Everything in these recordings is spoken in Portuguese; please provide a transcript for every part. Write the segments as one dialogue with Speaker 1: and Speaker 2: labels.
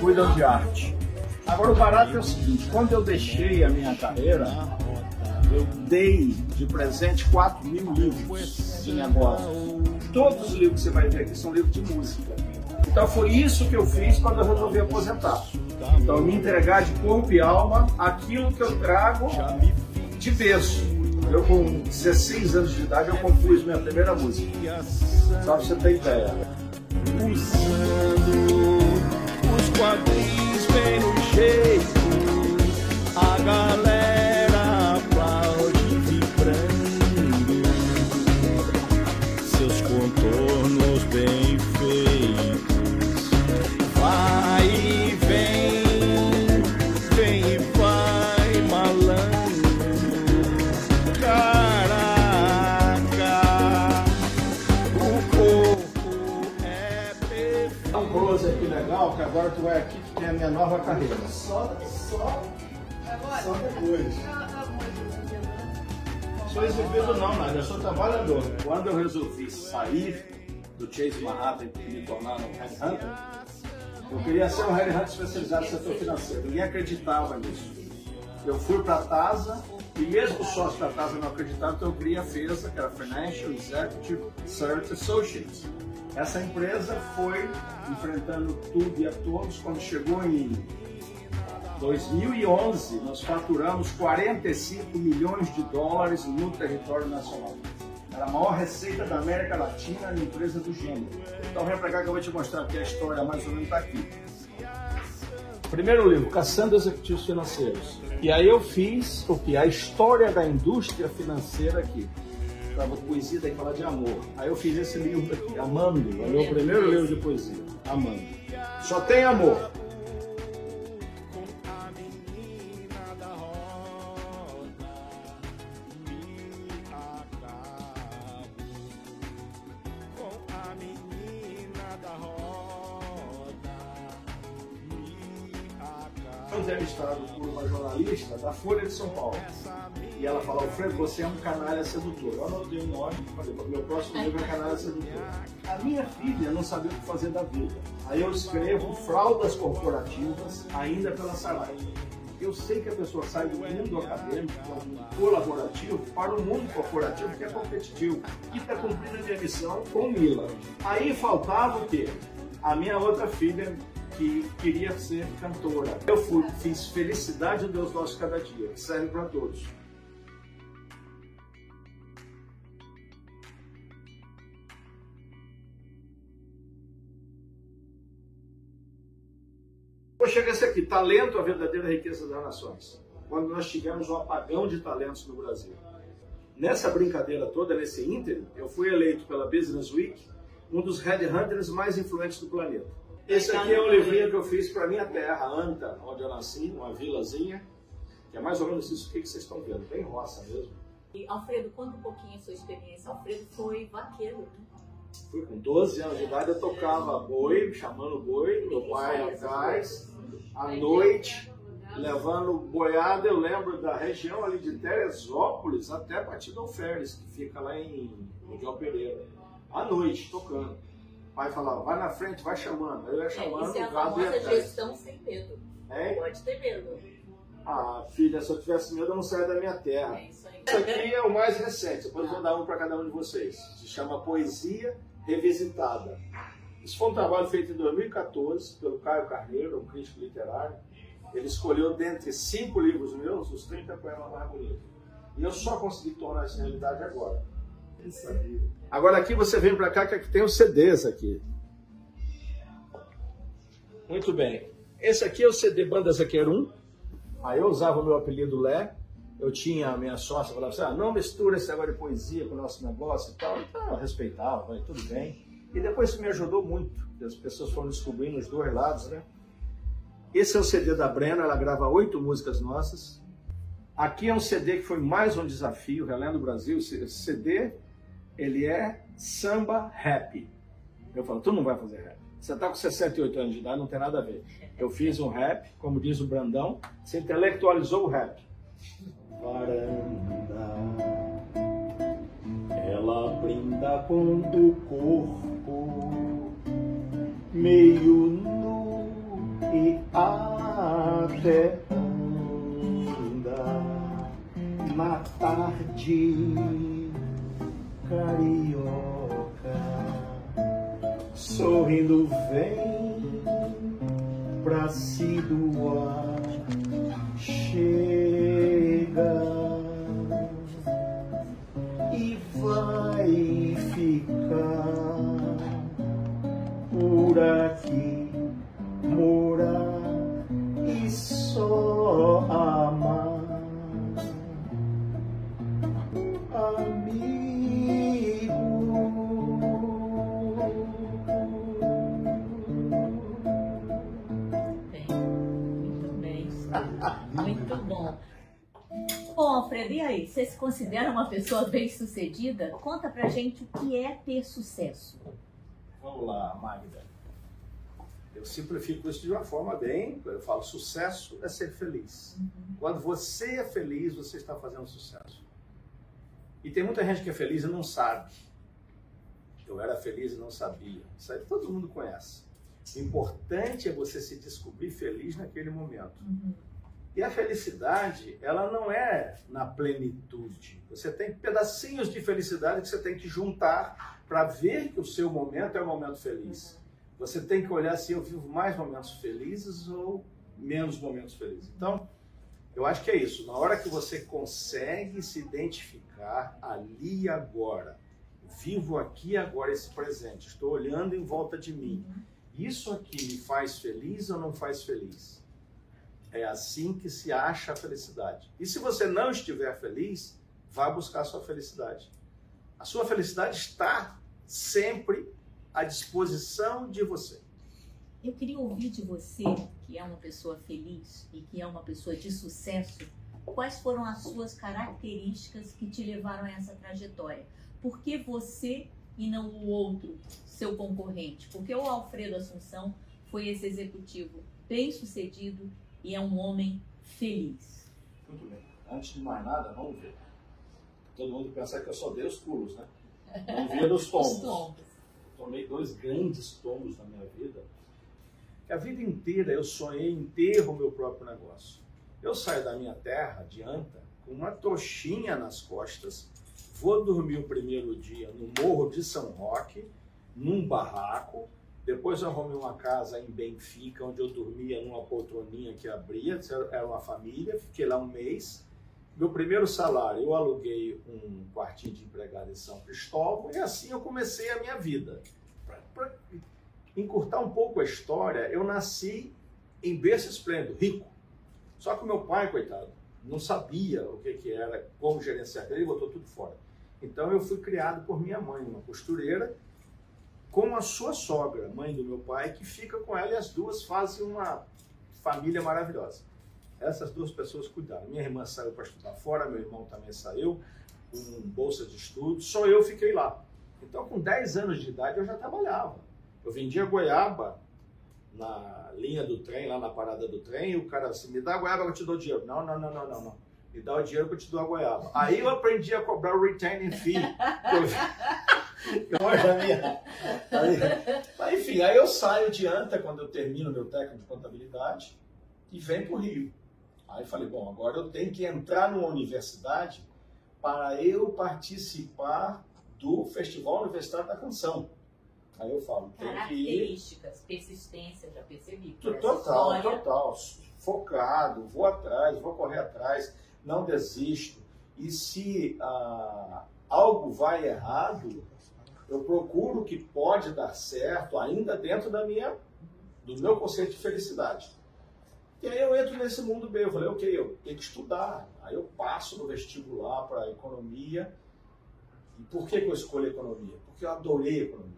Speaker 1: cuidam de arte. Agora o barato é o seguinte, quando eu deixei a minha carreira, eu dei de presente 4 mil livros de negócio. Todos os livros que você vai ver aqui são livros de música. Então foi isso que eu fiz quando eu resolvi aposentar. Então me entregar de corpo e alma aquilo que eu trago de berço. Eu com 16 anos de idade eu compus minha primeira música. Só pra você ter ideia.
Speaker 2: Usando quadris bem no jeito, a galera
Speaker 1: Exibido não, mas eu sou trabalhador. Quando eu resolvi sair do Chase Manhattan e me tornar um headhunter, eu queria ser um headhunter especializado no setor financeiro. Ninguém acreditava nisso. Eu fui para a TASA e mesmo o sócio da TASA não acreditava, então eu criei a FESA, que era Financial Executive Search Associates. Essa empresa foi enfrentando tudo e a todos. Quando chegou em 2011, nós faturamos 45 milhões de dólares no território nacional. Era a maior receita da América Latina na empresa do gênero. Então vem pra cá que eu vou te mostrar que a história mais ou menos está aqui. Primeiro livro, Caçando Executivos Financeiros. E aí eu fiz o que? A história da indústria financeira aqui. Tava poesia daí falar de amor. Aí eu fiz esse livro aqui, Amando. É o meu primeiro livro de poesia, Amando. Só tem amor. Folha de São Paulo. E ela falou, Alfredo, você é um canalha sedutor. Eu anotei o nome e falei, meu próximo livro é Canalha Sedutor. A minha filha não sabia o que fazer da vida. Aí eu escrevo Fraldas Corporativas, ainda pela Saraiva. Eu sei que a pessoa sai do mundo acadêmico, é um colaborativo, para o mundo corporativo, que é competitivo. E está cumprindo a minha missão com Mila. Aí faltava o quê? A minha outra filha, que queria ser cantora. Eu fui, fiz Felicidade Deus Nosso Cada Dia, que serve para todos. Vou chegar esse aqui, talento, a verdadeira riqueza das nações. Quando nós tivemos um apagão de talentos no Brasil. Nessa brincadeira toda, nesse ínterim, eu fui eleito pela Business Week um dos headhunters mais influentes do planeta. Esse aqui é um livrinho que eu fiz para minha terra, Anta, onde eu nasci, uma vilazinha, que é mais ou menos isso que vocês estão vendo, bem roça mesmo.
Speaker 3: E, Alfredo, conta um pouquinho a sua experiência. Alfredo foi vaqueiro, né?
Speaker 1: Fui com 12 anos de idade, eu tocava boi, chamando boi, meu pai atrás, à noite, levando boiada, eu lembro da região ali de Teresópolis até Batidão Férez, que fica lá em Miguel Pereira, à noite, tocando. Pai falava, vai na frente, vai chamando. Eu ia
Speaker 3: É,
Speaker 1: chamando,
Speaker 3: isso é a famosa gestão sem medo.
Speaker 1: É?
Speaker 3: Pode ter medo.
Speaker 1: Ah, filha, se eu tivesse medo, eu não saia da minha terra.
Speaker 3: É isso.
Speaker 1: Isso aqui é o mais recente, depois eu vou dar um para cada um de vocês. Se chama Poesia Revisitada. Isso foi um trabalho feito em 2014 pelo Caio Carneiro, um crítico literário. Ele escolheu dentre cinco livros meus os 30 poemas mais bonitos. E eu só consegui tornar isso realidade agora. Agora aqui você vem para cá que aqui tem os CDs aqui. Muito bem. Esse aqui é o CD Banda Zaquer 1. Aí eu usava o meu apelido Lé. Eu tinha a minha sócia, falava assim, ah, não mistura esse negócio de poesia com o nosso negócio e tal. Então eu respeitava, falei, tudo bem. E depois isso me ajudou muito. As pessoas foram descobrindo os dois lados, né? Esse é o CD da Brena, ela grava oito músicas nossas. Aqui é um CD que foi mais um desafio, Relendo Brasil. Esse CD, ele é samba rap. Eu falo, tu não vai fazer rap. Você está com 68 anos de idade, não tem nada a ver. Eu fiz um rap, como diz o Brandão, você intelectualizou o rap. Varanda, ela brinda com o corpo, meio nu e até anda na tarde carioca, sorrindo vem pra se doar, chega
Speaker 3: considera uma pessoa bem-sucedida? Conta pra gente o que é ter sucesso.
Speaker 1: Vamos lá, Magda. Eu simplifico isso de uma forma bem. Eu falo: sucesso é ser feliz. Quando você é feliz, você está fazendo sucesso. E tem muita gente que é feliz e não sabe. Eu era feliz e não sabia. Isso aí todo mundo conhece. O importante é você se descobrir feliz naquele momento. E a felicidade, ela não é na plenitude. Você tem pedacinhos de felicidade que você tem que juntar para ver que o seu momento é um momento feliz. Você tem que olhar se eu vivo mais momentos felizes ou menos momentos felizes. Então, eu acho que é isso. Na hora que você consegue se identificar ali e agora, vivo aqui e agora esse presente, estou olhando em volta de mim. Isso aqui me faz feliz ou não faz feliz? É assim que se acha a felicidade. E se você não estiver feliz, vá buscar a sua felicidade. A sua felicidade está sempre à disposição de você.
Speaker 3: Eu queria ouvir de você, que é uma pessoa feliz e que é uma pessoa de sucesso, quais foram as suas características que te levaram a essa trajetória? Por que você e não o outro, seu concorrente? Porque o Alfredo Assunção foi esse executivo bem-sucedido e é um homem feliz.
Speaker 1: Muito bem. Antes de mais nada, vamos ver. Todo mundo pensa que eu só dei os pulos, né? Vamos ver os
Speaker 3: Os
Speaker 1: tombos.
Speaker 3: tombos.
Speaker 1: Tomei dois grandes tombos na minha vida. Que a vida inteira eu sonhei em ter o meu próprio negócio. Eu saio da minha terra, de Anta, com uma trouxinha nas costas, vou dormir o primeiro dia no Morro de São Roque, num barraco, depois arrumei uma casa em Benfica, onde eu dormia numa poltroninha que abria, era uma família, fiquei lá um mês. Meu primeiro salário, eu aluguei um quartinho de empregado em São Cristóvão e assim eu comecei a minha vida. Para encurtar um pouco a história, eu nasci em berço esplêndido, rico. Só que meu pai, coitado, não sabia o que, que era, como gerenciar, ele botou tudo fora. Então eu fui criado por minha mãe, uma costureira, com a sua sogra, mãe do meu pai, que fica com ela e as duas fazem uma família maravilhosa. Essas duas pessoas cuidaram. Minha irmã saiu para estudar fora, meu irmão também saiu, com bolsa de estudo, só eu fiquei lá. Então, com 10 anos de idade, eu já trabalhava. Eu vendia goiaba na linha do trem, lá na parada do trem, e o cara assim, me dá a goiaba eu te dou dinheiro. Não, não, não, não, não, não. Me dá o dinheiro que eu te dou a goiaba. Aí eu aprendi a cobrar o retaining fee. minha. Aí, mas, enfim, aí eu saio de Anta quando eu termino meu técnico de contabilidade e venho para o Rio. Aí falei, bom, agora eu tenho que entrar numa universidade para eu participar do Festival Universitário da Canção. Aí eu falo, tem que
Speaker 3: Características, persistência, já percebi.
Speaker 1: Total,
Speaker 3: história.
Speaker 1: total. Focado, vou atrás, vou correr atrás, não desisto. E se ah, algo vai errado, eu procuro o que pode dar certo, ainda dentro da minha, do meu conceito de felicidade. E aí eu entro nesse mundo bem. Eu falei, ok, eu tenho que estudar. Aí eu passo no vestibular para economia. E por que, que eu escolhi economia? Porque eu adorei economia.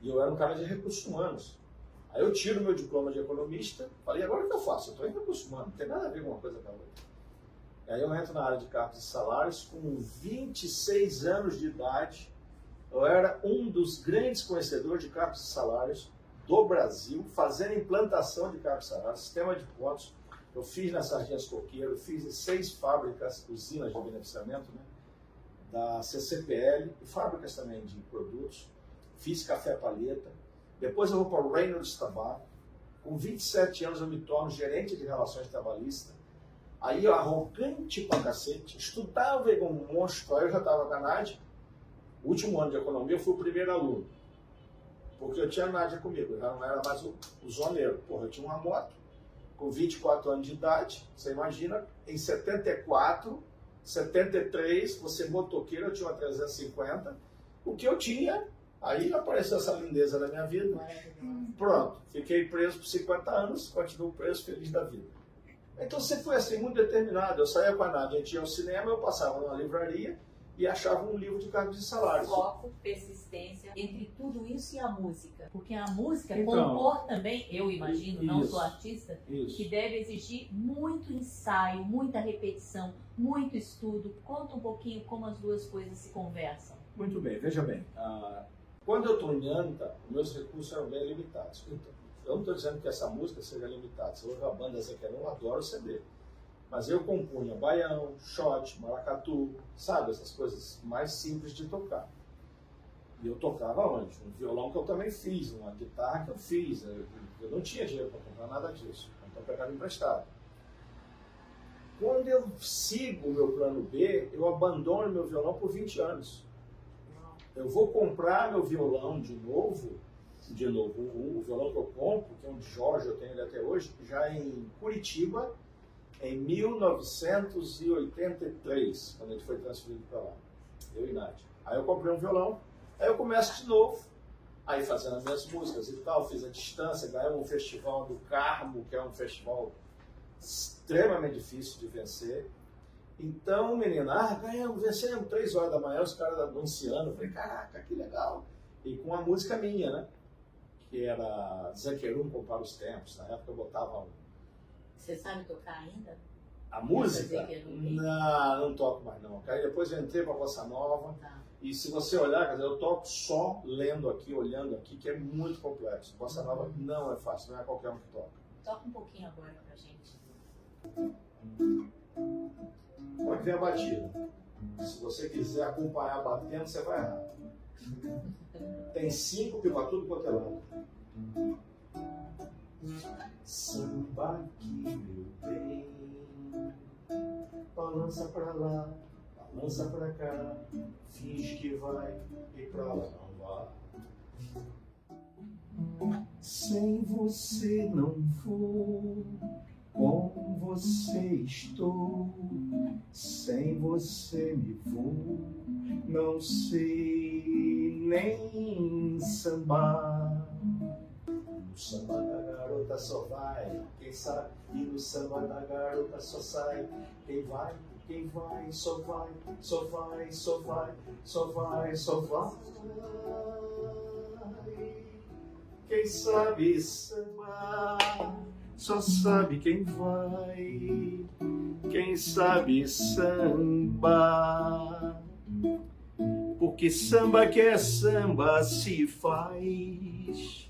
Speaker 1: E eu era um cara de recursos humanos. Aí eu tiro meu diploma de economista, falei, agora o que eu faço? Eu estou em recursos humanos, não tem nada a ver com uma coisa com a outra. E aí eu entro na área de cargos e salários, com 26 anos de idade, eu era um dos grandes conhecedores de cargos e salários do Brasil fazendo implantação de carro sarado, sistema de pontos. Eu fiz na Sardinhas Coqueiro, fiz em seis fábricas, usinas de beneficiamento, né? da CCPL, e fábricas também de produtos. Fiz café palheta. Depois eu vou para o Reynolds Tabaco. Com 27 anos eu me torno gerente de relações trabalhistas. Aí eu arrogante pra cacete, estudava igual um monstro, aí eu já estava com a Nádia. Último ano de economia eu fui o primeiro aluno. Porque eu tinha a Nádia comigo, eu já não era mais o, o zoneiro. Porra, eu tinha uma moto com 24 anos de idade, você imagina, em 74, 73, você motoqueiro, eu tinha uma 350, o que eu tinha, aí apareceu essa lindeza na minha vida, pronto, fiquei preso por 50 anos, continuo preso, feliz da vida. Então você foi assim, muito determinado, eu saía com a Nádia, a gente ia ao cinema, eu passava numa livraria e achava um livro de cargos de salário.
Speaker 3: Foco, persistência, entre tudo isso e a música. Porque a música,
Speaker 1: Então,
Speaker 3: compor também, eu imagino, não
Speaker 1: isso.
Speaker 3: sou artista,
Speaker 1: Isso.
Speaker 3: que deve exigir muito ensaio, muita repetição, muito estudo. Conta um pouquinho como as duas coisas se conversam.
Speaker 1: Muito bem, veja bem. ah, quando eu estou em Anta, meus recursos eram bem limitados. Então, eu não estou dizendo que essa música seja limitada. Se eu ouvir a banda Zequerão, eu adoro CD. Mas eu compunha baião, shot, maracatu, sabe? Essas coisas mais simples de tocar. E eu tocava onde? Um violão que eu também fiz, uma guitarra que eu fiz. Eu, não tinha dinheiro para comprar nada disso. Então eu pegava emprestado. Quando eu sigo o meu plano B, eu abandono meu violão por 20 anos. Eu vou comprar meu violão de novo, de novo, o violão que eu compro, que é um de Jorge, eu tenho ele até hoje, já em Curitiba, em 1983, quando a gente foi transferido para lá, eu e Nádia. Aí eu comprei um violão, aí eu começo de novo, aí fazendo as minhas músicas e tal, fiz a distância, ganhei um festival do Carmo, que é um festival extremamente difícil de vencer. Então, menina, ah, ganhamos, vencemos, três horas da manhã, os caras anunciando. Eu falei, caraca, que legal. E com a música minha, né? Que era Zequerum Compara os Tempos. Na época eu botava um-
Speaker 3: Você sabe tocar ainda?
Speaker 1: a música.
Speaker 3: Zequerum?
Speaker 1: Não, não toco mais não. Aí depois eu entrei pra Bossa Nova.
Speaker 3: Tá.
Speaker 1: E se você olhar, quer dizer, eu toco só lendo aqui, olhando aqui, que é muito complexo. Bossa Nova não é fácil, não é qualquer um que toca.
Speaker 3: Toca um pouquinho agora pra gente.
Speaker 1: Pode ver a batida. Se você quiser acompanhar batendo, você vai errar. Tem cinco que vai tudo quanto é lado. Samba aqui, meu bem. Balança pra lá, balança pra cá. Finge que vai e pra lá não vai. Sem você não vou, com você estou. Sem você me vou, não sei nem sambar. No samba garota só vai, quem sabe? E no samba da garota só sai. Quem vai, quem vai, só vai, só vai, só vai, só vai, só vai. Quem sabe sambar, só sabe quem vai. Quem sabe samba, porque samba que é samba se faz.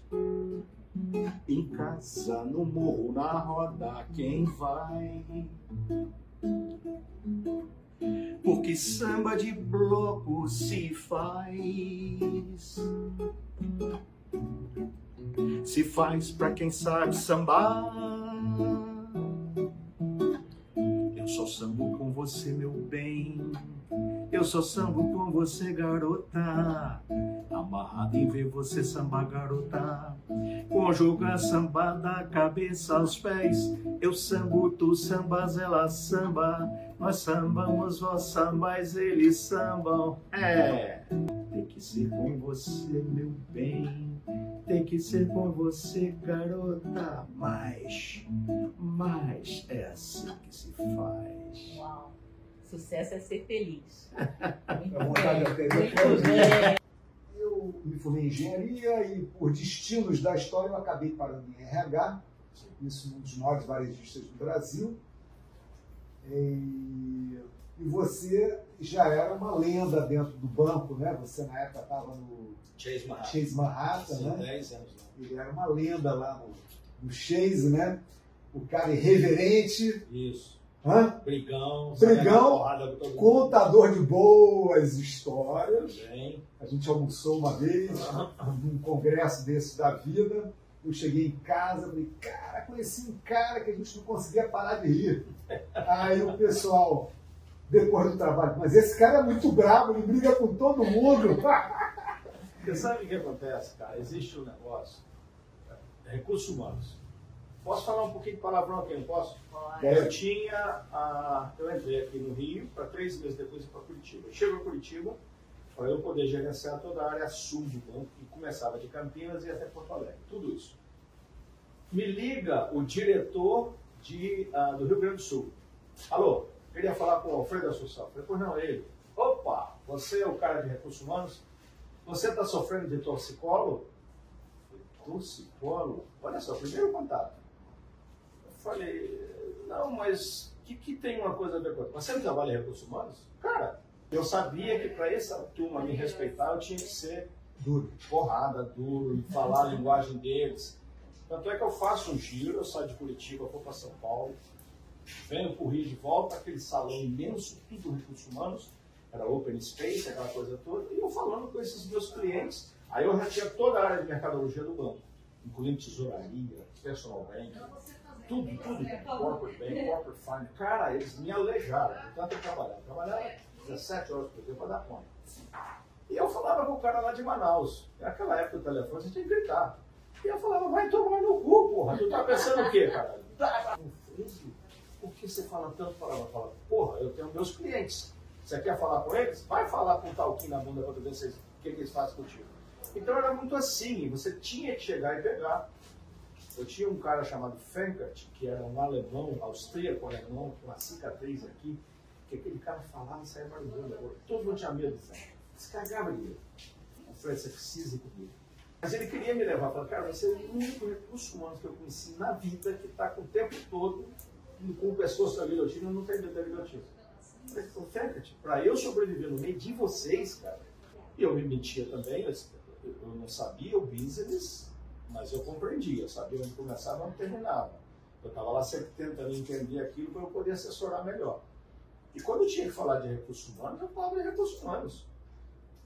Speaker 1: Em casa, no morro, na roda, quem vai? Porque samba de bloco se faz. Se faz pra quem sabe sambar. Eu só sambo com você, meu bem. Eu só sambo com você, garota. Amarrado em ver você sambar, garota. Conjuga samba da cabeça aos pés. Eu sambo, tu sambas, ela samba. Nós sambamos, vós sambais, eles sambam. É, tem que ser com você, meu bem. Tem que ser com você, garota. Mas, mas é assim que se faz.
Speaker 3: Uau. Sucesso é ser feliz. Muito
Speaker 4: A vontade
Speaker 3: Muito bem.
Speaker 4: Eu me formei em engenharia e, por destinos da história, eu acabei parando em RH, isso um dos maiores varejistas do Brasil. E E você já era uma lenda dentro do banco, né? Você na época estava no
Speaker 1: Chase Manhattan.
Speaker 4: Chase Manhattan, né?
Speaker 1: 10 anos lá.
Speaker 4: Ele era uma lenda lá no, no Chase, né? O cara irreverente,
Speaker 1: Isso.
Speaker 4: hã?
Speaker 1: Brigão.
Speaker 4: Brigão,
Speaker 1: porrada
Speaker 4: contador de boas histórias.
Speaker 1: Também.
Speaker 4: A gente almoçou uma vez num congresso desse da vida. Eu cheguei em casa, falei, cara, conheci um cara que a gente não conseguia parar de rir. Aí o pessoal, depois do trabalho, mas esse cara é muito bravo, ele briga com todo mundo.
Speaker 1: Você sabe o que acontece, cara? Existe um negócio, é, recursos humanos. Posso falar um pouquinho de palavrão aqui, não posso?
Speaker 3: Pode.
Speaker 1: Eu tinha, a, eu entrei aqui no Rio, para três meses depois ir para Curitiba. Chego a Curitiba, para eu poder gerenciar toda a área sul do banco, que começava de Campinas e até Porto Alegre, tudo isso. Me liga o diretor de, ah, do Rio Grande do Sul. Alô, queria falar com o Alfredo Assunção. Falei, pois não, ele. Opa, você é o cara de recursos humanos? Você está sofrendo de torcicolo? Falei? Olha só, primeiro contato. Eu falei, não, mas o que, que tem uma coisa a ver com? Você não trabalha em recursos humanos? Cara, eu sabia que para essa turma me respeitar, eu tinha que ser
Speaker 4: Duro.
Speaker 1: porrada, duro, falar a linguagem deles. Tanto é que eu faço um giro, eu saio de Curitiba, vou para São Paulo, venho o Rio de volta, aquele salão imenso, tudo recursos humanos, era open space, aquela coisa toda, e eu falando com esses meus clientes. Aí eu já tinha toda a área de mercadologia do banco, incluindo tesouraria, personal banking, tudo, tudo, corporate bank, corporate finance. Cara, eles me alejaram, tanto eu trabalhava. Eu trabalhava 17 horas por dia para dar conta. E eu falava com o cara lá de Manaus. Naquela época o telefone você tinha que gritar. E eu falava, vai tomar no cu, porra. Tu tá pensando o quê, cara? Tá, Conflito. Por que você fala tanto palavra? Fala, porra, eu tenho meus clientes. Você quer falar com eles? Vai falar com o talquinho na bunda para ver o que, eles fazem contigo. Então era muito assim, você tinha que chegar e pegar. Eu tinha um cara chamado Fenkert, que era um alemão, austríaco alemão, com uma cicatriz aqui, que aquele cara falava e saía barulhando. Todo mundo tinha medo do Fenkert. Se cagava de medo. Eu falei, você precisa ir comigo. Mas ele queria me levar, falou, cara, você é o único recurso humano que eu conheci na vida que está com o tempo todo com pessoas a guilhotina não tem medo da guilhotina. Falei, "Ô, Fenkert, para eu sobreviver no meio de vocês, cara, eu me mentia também, eu, não sabia o business, mas eu compreendia, eu sabia onde começava e onde terminava. Eu estava lá sempre tentando entender aquilo para eu poder assessorar melhor. E quando eu tinha que falar de recursos humanos, eu falava de recursos humanos.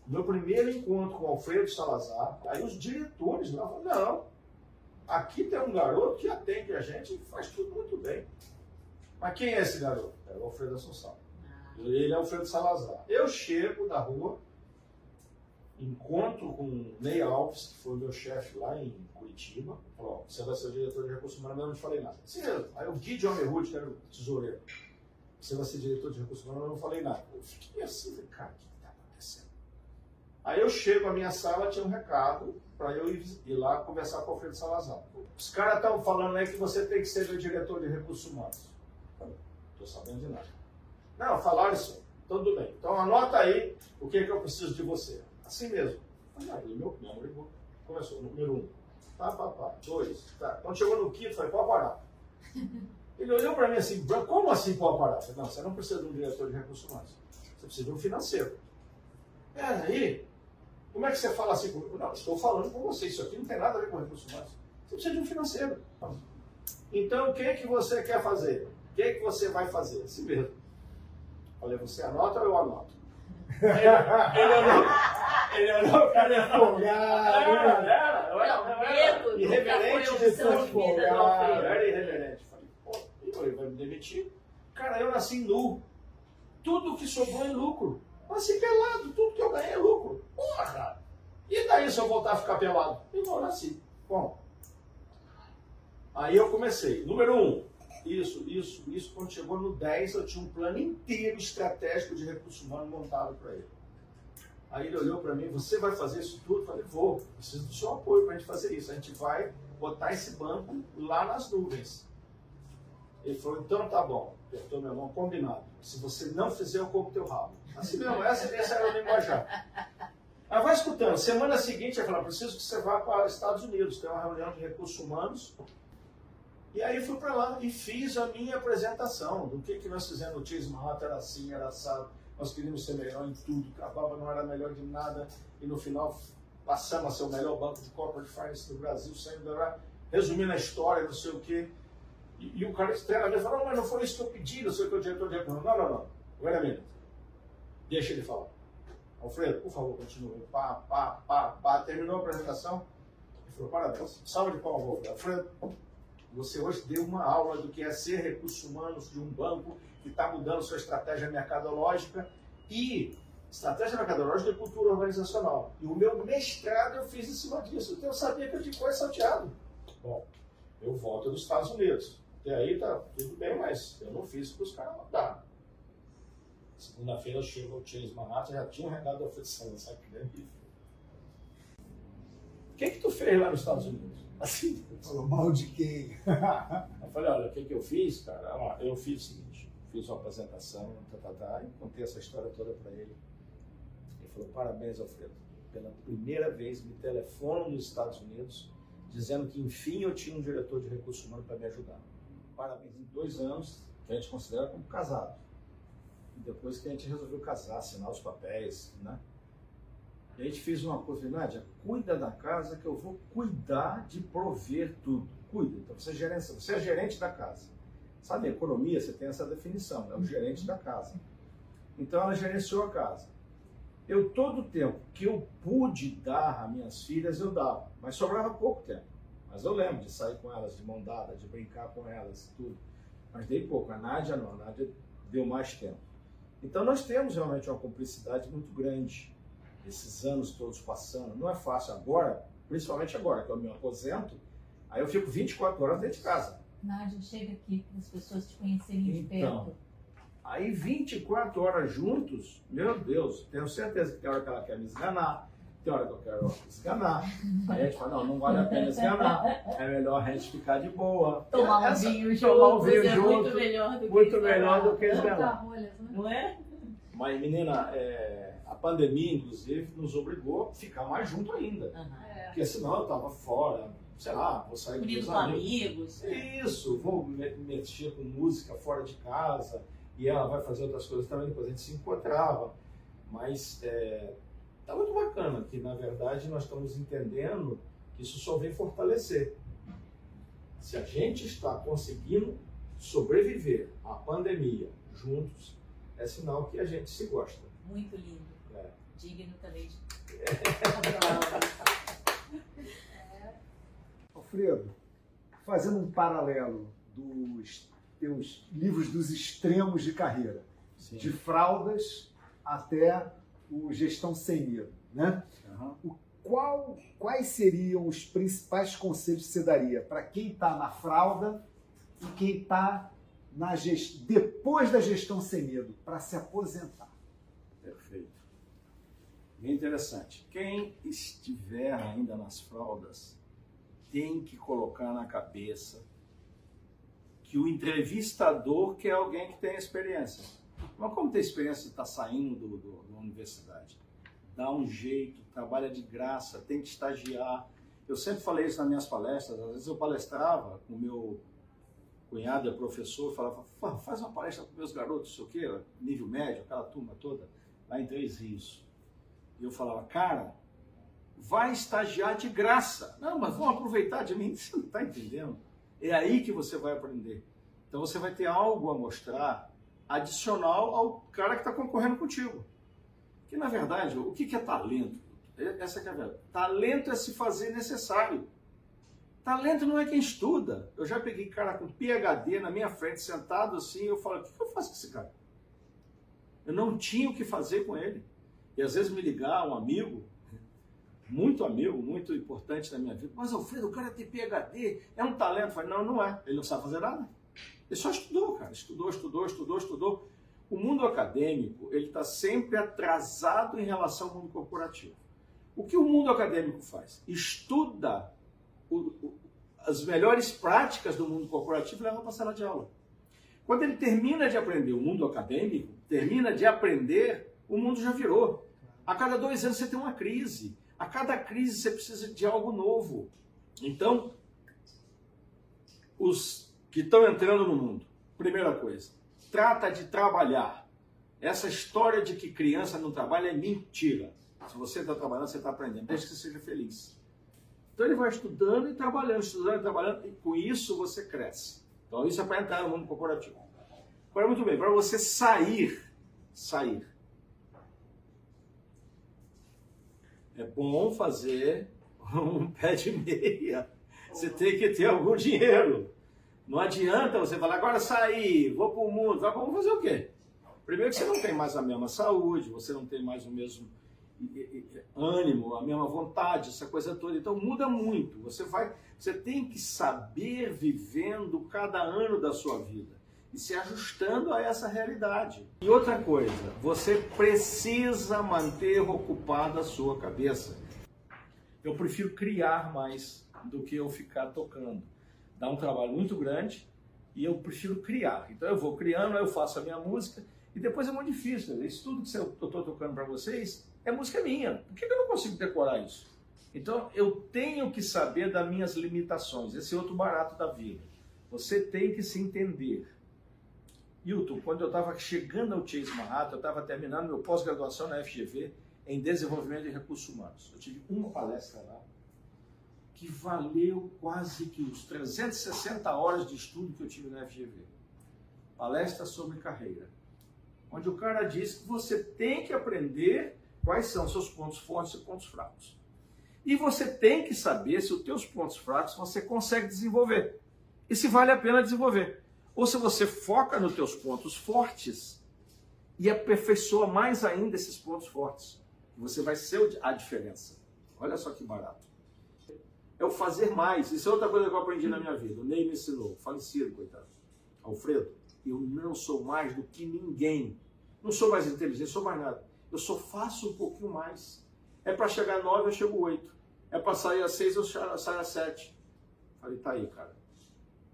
Speaker 1: Meu primeiro encontro com o Alfredo Salazar, aí os diretores lá falaram, não, aqui tem um garoto que atende a gente e faz tudo muito bem. Mas quem é esse garoto? É o Alfredo Assunção. Ele é o Alfredo Salazar. Eu chego da rua, encontro com o Ney Alves, que foi meu chefe lá em Curitiba. Falou, você vai ser o diretor de recursos humanos, mas eu não te falei nada. Sim. Aí o Gideon Merhut, que era o tesoureiro. Você vai ser diretor de recursos humanos, mas eu não falei nada. Eu fiquei assim, falei, cara, o que está acontecendo? Aí eu chego à minha sala, tinha um recado para eu ir, ir lá conversar com o Alfredo Salazar. Os caras estão falando aí que você tem que ser o diretor de recursos humanos. Estou sabendo de nada. Não, falaram isso. Então, tudo bem. Então anota aí o que, é que eu preciso de você. Assim mesmo. Aí abri meu número ligou. Começou, número um. Tá, pá, pá. Dois. Tá. Chegou no quinto, falei, pode parar. Ele olhou para mim assim, "Bran, como assim pode parar? Falei, não, você não precisa de um diretor de recursos humanos. Você precisa de um financeiro. É, aí, como é que você fala assim comigo? Não, estou falando com você, isso aqui não tem nada a ver com recursos humanos. Você precisa de um financeiro. Então, o que é que você quer fazer? O que é que você vai fazer? Assim mesmo. Falei, você anota ou eu anoto? Ele, ele olhou, ele olhou, cara, ele falou,
Speaker 4: Folgado,
Speaker 1: era,
Speaker 4: né?
Speaker 1: era, eu era,
Speaker 3: Não,
Speaker 1: eu era irreverente de era irreverente. Falei, pô, e ele vai me demitir? Cara, eu nasci nu. Tudo que sobrou é lucro. Nasci pelado, tudo que eu ganhei é lucro. Porra! E daí se eu voltar a ficar pelado? Eu não nasci. Bom, aí eu comecei. Número um, isso, isso, isso. Quando chegou no 10, eu tinha um plano inteiro estratégico de recursos humanos montado para ele. Aí ele olhou para mim, você vai fazer isso tudo? Eu falei, vou, preciso do seu apoio para a gente fazer isso. A gente vai botar esse banco lá nas nuvens. Ele falou, então tá bom. Apertou minha mão, combinado. Se você não fizer, eu como teu rabo. Assim mesmo, essa, essa era o linguajar. Mas vai escutando. Semana seguinte, ele falou, preciso que você vá para os Estados Unidos. Tem uma reunião de recursos humanos E aí fui para lá e fiz a minha apresentação do que, que nós fizemos no Manhattan, era assim, era assado. Nós queríamos ser melhor em tudo, a Baba não era melhor de nada. E no final passamos a ser o melhor banco de corporate finance do Brasil, saindo lá, resumindo a história, não sei o quê. E, e o cara extremamente falou, mas não foi isso que eu pedi, não sei o que o diretor de. Não, não, não. Wait a. Deixa ele falar. Alfredo, por favor, continue. Pá, pá, pá, pá. Terminou a apresentação. Ele falou, parabéns. Salve de palmas, Alfredo. Você hoje deu uma aula do que é ser recursos humanos de um banco que está mudando sua estratégia mercadológica e estratégia mercadológica e cultura organizacional. E o meu mestrado eu fiz em cima disso. Então eu sabia que eu tinha coisa salteado. Bom, eu volto dos Estados Unidos. Até aí tá tudo bem, mas eu não fiz para os caras mandaram. Segunda-feira eu chego ao Chase Manhattan, já tinha um recado da oficina, sabe que deve O que que tu fez lá nos Estados Unidos? Assim,
Speaker 4: Falou mal de quem?
Speaker 1: eu falei, olha, o que, que eu fiz, cara? Eu fiz o seguinte, fiz uma apresentação, tá, tá, tá, e contei essa história toda para ele. Ele falou, parabéns, Alfredo. Pela primeira vez me telefonam nos Estados Unidos dizendo que, enfim, eu tinha um diretor de recursos humanos para me ajudar. Parabéns, em dois anos, que a gente considera como casado. E depois que a gente resolveu casar, assinar os papéis, né? A gente fez uma coisa, Nádia, cuida da casa que eu vou cuidar de prover tudo. Cuida. Então você é gerente, você é gerente da casa. Sabe, a economia, você tem essa definição, é o gerente da casa. Então ela gerenciou a casa. Eu, todo o tempo que eu pude dar a minhas filhas, eu dava. Mas sobrava pouco tempo. Mas eu lembro de sair com elas, de mão dada, de brincar com elas, tudo. Mas dei pouco. A Nádia não, a Nádia deu mais tempo. Então nós temos realmente uma cumplicidade muito grande esses anos todos passando. Não é fácil agora, principalmente agora que eu me aposento, aí eu fico 24 horas dentro de casa.
Speaker 3: Nádia, chega aqui para as pessoas te conhecerem de
Speaker 1: Então.
Speaker 3: perto.
Speaker 1: Aí 24 horas juntos, meu Deus, tenho certeza que tem hora que ela quer me esganar, tem hora que eu quero esganar. Aí a gente fala, não, não vale a pena esganar, é melhor a gente ficar de boa.
Speaker 3: Tomar um
Speaker 1: Essa-
Speaker 3: vinho
Speaker 1: tomar um
Speaker 3: juntos
Speaker 1: vinho
Speaker 3: é
Speaker 1: junto,
Speaker 3: muito melhor do que
Speaker 1: muito
Speaker 3: esganar.
Speaker 1: melhor do que esganar.
Speaker 3: rolha, Não é?
Speaker 1: Mas, menina, é, pandemia, inclusive, nos obrigou a ficar mais junto ainda. Porque senão eu tava fora, sei lá, vou sair com
Speaker 3: Unido com
Speaker 1: amigos.
Speaker 3: amigos.
Speaker 1: Isso, vou me- mexer com música fora de casa e ela vai fazer outras coisas também, depois a gente se encontrava. Mas é, tá muito bacana que, na verdade, nós estamos entendendo que isso só vem fortalecer. Se a gente está conseguindo sobreviver à pandemia juntos, é sinal que a gente se gosta.
Speaker 3: Muito lindo. Digno também de.
Speaker 4: Alfredo, fazendo um paralelo dos teus livros dos extremos de carreira,
Speaker 1: Sim.
Speaker 4: de fraldas até o gestão sem medo, né?
Speaker 1: Aham.
Speaker 4: Qual, quais seriam os principais conselhos que você daria para quem está na fralda e quem está na gest... depois da gestão sem medo, para se aposentar?
Speaker 1: Bem interessante. Quem estiver ainda nas fraldas tem que colocar na cabeça que o entrevistador quer alguém que tenha experiência. Mas como tem experiência está saindo do, do- da universidade? Dá um jeito, trabalha de graça, tem que estagiar. Eu sempre falei isso nas minhas palestras. Às vezes eu palestrava com meu cunhado, é professor, falava, "Fá, faz uma palestra para meus garotos, sei o quê, nível médio, aquela turma toda, lá em Três Rios. E eu falava, cara, vai estagiar de graça. Não, mas vão aproveitar de mim. Você não está entendendo? É aí que você vai aprender. Então você vai ter algo a mostrar adicional ao cara que está concorrendo contigo. Que na verdade, o que é talento? Essa que é a verdade. Talento é se fazer necessário. Talento não é quem estuda. Eu já peguei cara com PhD na minha frente, sentado assim, eu falo, o que eu faço com esse cara? Eu não tinha o que fazer com ele. E às vezes me ligar um amigo, muito amigo, muito importante na minha vida, mas Alfredo, o cara tem PhD, é um talento. Eu falei, não, não é. Ele não sabe fazer nada. Ele só estudou, cara. Estudou, estudou, estudou, estudou. O mundo acadêmico, ele está sempre atrasado em relação ao mundo corporativo. O que o mundo acadêmico faz? Estuda o- o- as melhores práticas do mundo corporativo e leva para a sala de aula. Quando ele termina de aprender o mundo acadêmico, termina de aprender, o mundo já virou. A cada dois anos você tem uma crise. A cada crise você precisa de algo novo. Então, os que estão entrando no mundo, primeira coisa, trata de trabalhar. Essa história de que criança não trabalha é mentira. Se você está trabalhando, você está aprendendo, desde que você seja feliz. Então ele vai estudando e trabalhando, estudando e trabalhando, e com isso você cresce. Então isso é para entrar no mundo corporativo. Agora, muito bem, para você sair, sair, é bom fazer um pé de meia. Você tem que ter algum dinheiro. Não adianta você falar, agora sair, vou para o mundo. Vai o mundo fazer o quê? Primeiro que você não tem mais a mesma saúde, você não tem mais o mesmo ânimo, a mesma vontade, essa coisa toda. Então muda muito. Você vai, você tem que saber vivendo cada ano da sua vida e se ajustando a essa realidade. E outra coisa, você precisa manter ocupada a sua cabeça. Eu prefiro criar mais do que eu ficar tocando. Dá um trabalho muito grande e eu prefiro criar. Então eu vou criando, eu faço a minha música e depois é muito difícil. Isso tudo que eu estou tocando para vocês é música minha. Por que eu não consigo decorar isso? Então eu tenho que saber das minhas limitações. Esse é outro barato da vida. Você tem que se entender. Hilton, quando eu estava chegando ao Chase Manhattan, eu estava terminando meu pós-graduação na FGV em desenvolvimento de recursos humanos. Eu tive uma palestra lá que valeu quase que os 360 horas de estudo que eu tive na FGV. Palestra sobre carreira. Onde o cara diz que você tem que aprender quais são seus pontos fortes e pontos fracos. E você tem que saber se os teus pontos fracos você consegue desenvolver. E se vale a pena desenvolver. Ou se você foca nos teus pontos fortes e aperfeiçoa mais ainda esses pontos fortes. Você vai ser a diferença. Olha só que barato. É o fazer mais. Isso é outra coisa que eu aprendi na minha vida. O Ney me ensinou. Falecido, coitado. Alfredo, eu não sou mais do que ninguém. Não sou mais inteligente, sou mais nada. Eu só faço um pouquinho mais. É para chegar a nove, eu chego oito. É para sair a seis, eu saio a sete. Falei, tá aí, cara.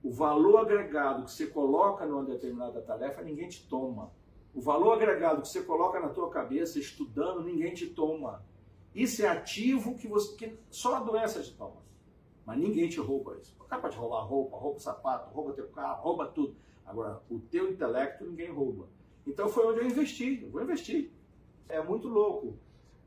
Speaker 1: O valor agregado que você coloca numa determinada tarefa, ninguém te toma. O valor agregado que você coloca na tua cabeça estudando, ninguém te toma. Isso é ativo que, você, que só a doença te toma. Mas ninguém te rouba isso. O cara pode roubar roupa, rouba sapato, rouba teu carro, rouba tudo. Agora, o teu intelecto ninguém rouba. Então foi onde eu investi. Eu vou investir. É muito louco.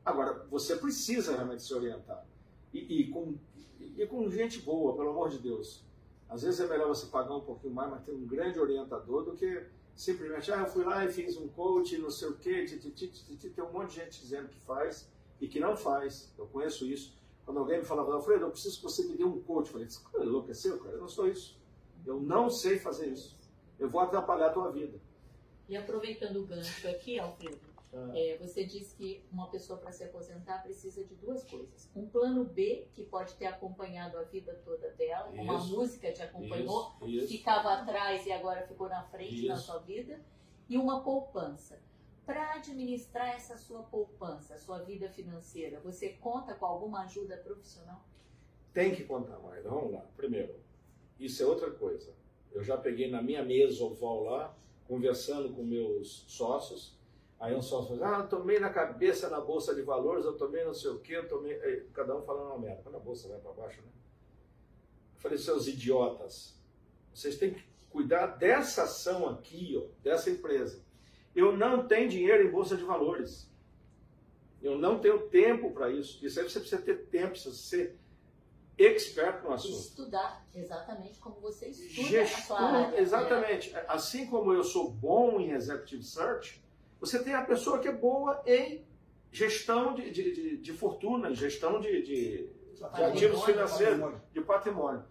Speaker 1: Agora, você precisa realmente se orientar. E, e, com, e com gente boa, pelo amor de Deus. Às vezes é melhor você pagar um pouquinho mais, mas ter um grande orientador do que simplesmente, ah, eu fui lá e fiz um coach, não sei o quê, tem um monte de gente dizendo que faz e que não faz. Eu conheço isso. Quando alguém me falava, Alfredo, eu preciso que você me dê um coach. Eu falei, você enlouqueceu, cara? Eu não sou isso. Eu não sei fazer isso. Eu vou atrapalhar a tua vida.
Speaker 3: E aproveitando o gancho aqui, Alfredo,
Speaker 1: Ah.
Speaker 3: é, você disse que uma pessoa para se aposentar precisa de duas coisas. Um plano B, que pode ter acompanhado a vida toda dela, uma
Speaker 1: Isso.
Speaker 3: música te acompanhou,
Speaker 1: Isso, isso.
Speaker 3: ficava atrás e agora ficou na frente na sua vida, e uma poupança. Para administrar essa sua poupança, a sua vida financeira, você conta com alguma ajuda profissional?
Speaker 1: Tem que contar mais. Vamos lá. Primeiro, isso é outra coisa. Eu já peguei na minha mesa oval lá, conversando com meus sócios. Aí um sócio falou, ah, eu tomei na cabeça na bolsa de valores, eu tomei não sei o quê, eu tomei. Aí, cada um falando uma merda. Quando a bolsa vai para baixo, né? Eu falei, seus idiotas, vocês têm que cuidar dessa ação aqui, ó, dessa empresa. Eu não tenho dinheiro em bolsa de valores. Eu não tenho tempo para isso. Isso aí você precisa ter tempo, precisa ser expert no assunto.
Speaker 3: Estudar, exatamente como você estuda a sua
Speaker 1: Gestor,
Speaker 3: área.
Speaker 1: exatamente. Assim como eu sou bom em executive search, você tem a pessoa que é boa em gestão de, de, de, de fortuna, gestão de, de, de ativos financeiros, de patrimônio.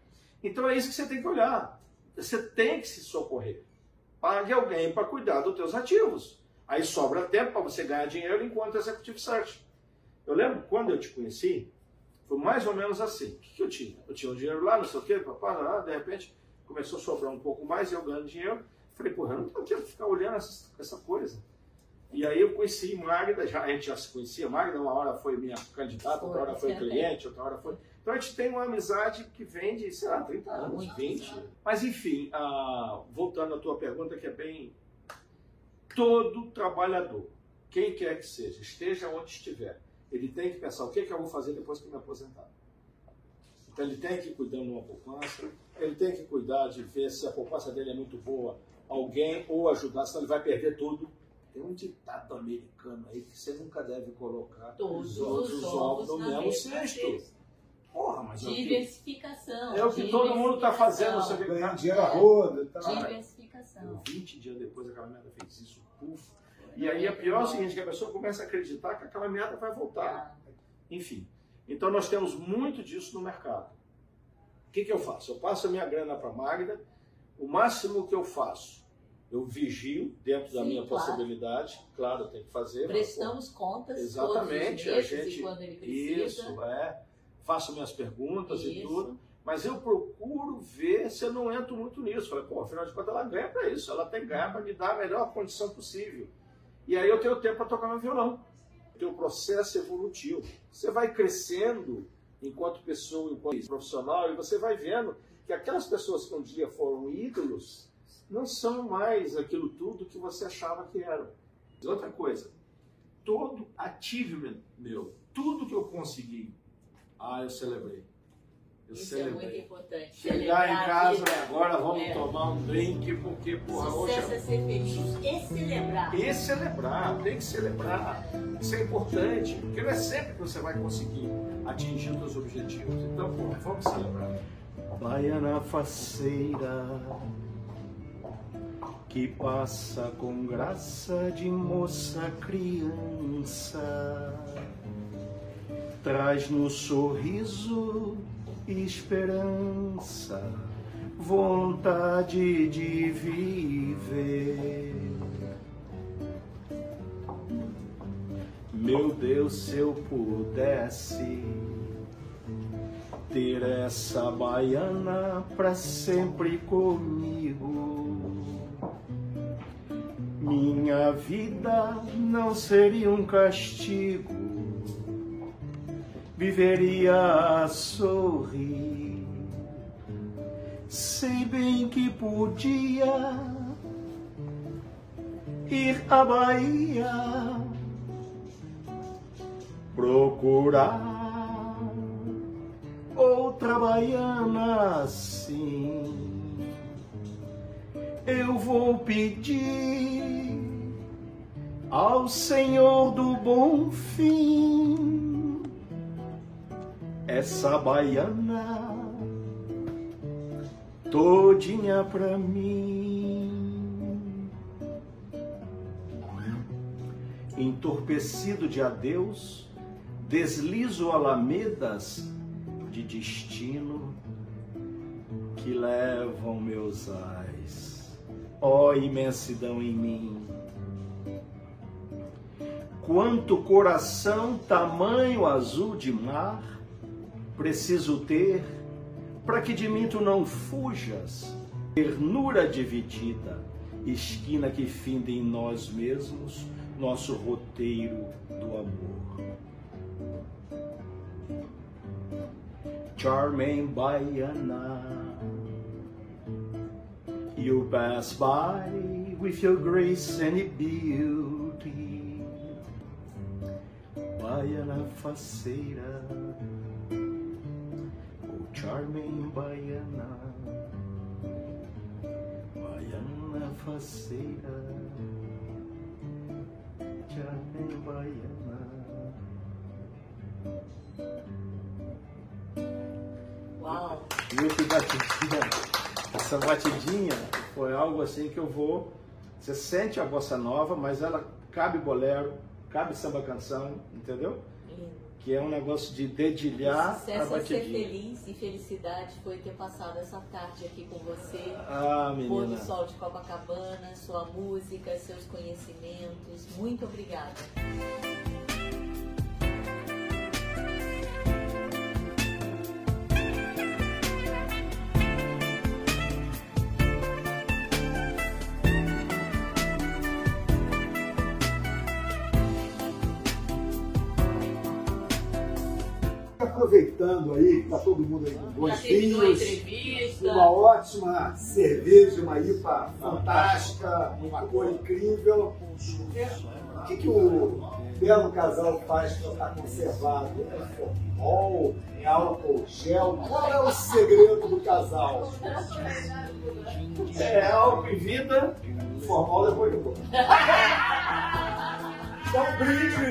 Speaker 1: Então é isso que você tem que olhar. Você tem que se socorrer. Pague alguém para cuidar dos teus ativos. Aí sobra tempo para você ganhar dinheiro enquanto executive search. Eu lembro quando eu te conheci, foi mais ou menos assim. O que, que eu tinha? Eu tinha um dinheiro lá, não sei o quê, papá, de repente começou a sobrar um pouco mais e eu ganhando dinheiro. Falei, porra, eu não tenho tempo de ficar olhando essa, essa coisa. E aí eu conheci Magda, já, a gente já se conhecia, Magda uma hora foi minha candidata, outra hora foi cliente, outra hora foi... Então a gente tem uma amizade que vem de, sei lá, 30 anos,
Speaker 3: Muitos
Speaker 1: 20.
Speaker 3: anos.
Speaker 1: Mas enfim, ah, voltando à tua pergunta que é bem... Todo trabalhador, quem quer que seja, esteja onde estiver, ele tem que pensar o que, que eu vou fazer depois que me aposentar. Então ele tem que cuidar de uma poupança, ele tem que cuidar de ver se a poupança dele é muito boa, alguém ou ajudar, senão ele vai perder tudo. Tem um ditado americano aí que você nunca deve colocar
Speaker 3: Todos
Speaker 1: os,
Speaker 3: os
Speaker 1: ovos
Speaker 3: ovos
Speaker 1: no mesmo cesto. Porra, mas é o que,
Speaker 3: Diversificação.
Speaker 1: é o que todo mundo está fazendo. Você vê que
Speaker 4: Ganhar dinheiro a roda e tal.
Speaker 3: Diversificação.
Speaker 1: 20 dias depois aquela merda fez isso, puf. E aí é pior é o seguinte, que a pessoa começa a acreditar que aquela merda vai voltar. Enfim. Então nós temos muito disso no mercado. O que, que eu faço? Eu passo a minha grana para a Magda, o máximo que eu faço, eu vigio dentro da
Speaker 3: Sim,
Speaker 1: minha
Speaker 3: claro.
Speaker 1: possibilidade, claro, tenho que fazer. mas,
Speaker 3: Prestamos contas
Speaker 1: Exatamente,
Speaker 3: todos os
Speaker 1: a
Speaker 3: meses
Speaker 1: gente.
Speaker 3: e quando ele precisa.
Speaker 1: Isso, é. Faço minhas perguntas e
Speaker 3: Isso.
Speaker 1: tudo. Mas eu procuro ver se eu não entro muito nisso. Falei, pô, afinal de contas, ela ganha para isso. Ela tem que ganhar para me dar a melhor condição possível. E aí eu tenho tempo para tocar meu violão. Tem o processo evolutivo. Você vai crescendo enquanto pessoa, enquanto profissional, e você vai vendo que aquelas pessoas que um dia foram ídolos não são mais aquilo tudo que você achava que eram. Outra coisa, todo achievement meu, tudo que eu consegui, ah, eu celebrei. Eu
Speaker 3: Isso é muito
Speaker 1: celebrei.
Speaker 3: importante.
Speaker 1: Chegar em casa,
Speaker 3: vida.
Speaker 1: agora vamos
Speaker 3: É.
Speaker 1: tomar um drink, porque, porra, hoje
Speaker 3: Sucesso é ser feliz e celebrar.
Speaker 1: e celebrar, tem que celebrar. Isso é importante, porque não é sempre que você vai conseguir atingir os seus objetivos. Então, pô, vamos celebrar. Baiana faceira que passa com graça de moça criança, traz no sorriso esperança, vontade de viver. Meu Deus, se eu pudesse ter essa baiana pra sempre comigo, minha vida não seria um castigo, viveria a sorrir. Sei bem que podia ir à Bahia procurar outra baiana assim. Eu vou pedir ao Senhor do Bom Fim essa baiana todinha pra mim. Entorpecido de adeus, deslizo alamedas de destino que levam meus ais. Ó imensidão em mim. Quanto coração, tamanho azul de mar, preciso ter para que de mim tu não fujas. Ternura dividida, esquina que finda em nós mesmos, nosso roteiro do amor. Charming Baiana, you pass by with your grace and your beauty. Baiana faceira, oh charming Baiana, Baiana faceira, charming Baiana. Viu que batidinha? Essa batidinha foi algo assim que eu vou. Você sente a bossa nova, mas ela cabe bolero, cabe samba canção, entendeu?
Speaker 3: Lindo.
Speaker 1: Que é um negócio de dedilhar a
Speaker 3: Sucesso é ser
Speaker 1: batidinha.
Speaker 3: feliz e felicidade foi ter passado essa tarde aqui com você.
Speaker 1: Ah,
Speaker 3: Pôr do
Speaker 1: menina.
Speaker 3: sol de Copacabana, sua música, seus conhecimentos. Muito obrigada.
Speaker 4: Aproveitando aí, que tá todo mundo aí com bons
Speaker 3: a
Speaker 4: vinhos, uma ótima cerveja, uma IPA fantástica, uma cor incrível. O que, que o belo casal faz para estar conservado? É formol? É álcool gel? Qual é o segredo do casal?
Speaker 1: É álcool e vida, formal depois do corpo.
Speaker 4: Dá um brinde!